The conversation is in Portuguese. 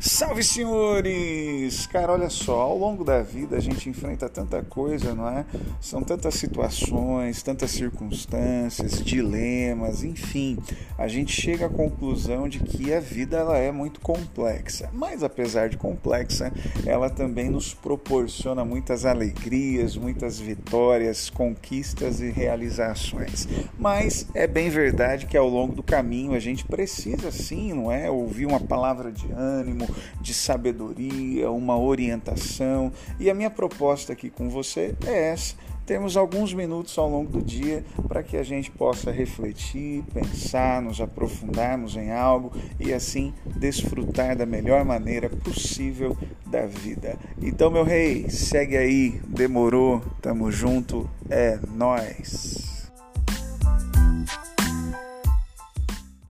Salve senhores! Cara, olha só, ao longo da vida a gente enfrenta tanta coisa, não é? São tantas situações, tantas circunstâncias, dilemas, enfim. A gente chega à conclusão de que a vida ela é muito complexa. Mas apesar de complexa, ela também nos proporciona muitas alegrias, muitas vitórias, conquistas e realizações. Mas é bem verdade que ao longo do caminho a gente precisa sim, não é? Ouvir uma palavra de ânimo, de sabedoria, uma orientação. E a minha proposta aqui com você é essa. Temos alguns minutos ao longo do dia para que a gente possa refletir, pensar, nos aprofundarmos em algo e assim desfrutar da melhor maneira possível da vida. Então, meu rei, segue aí, demorou, tamo junto, é nós.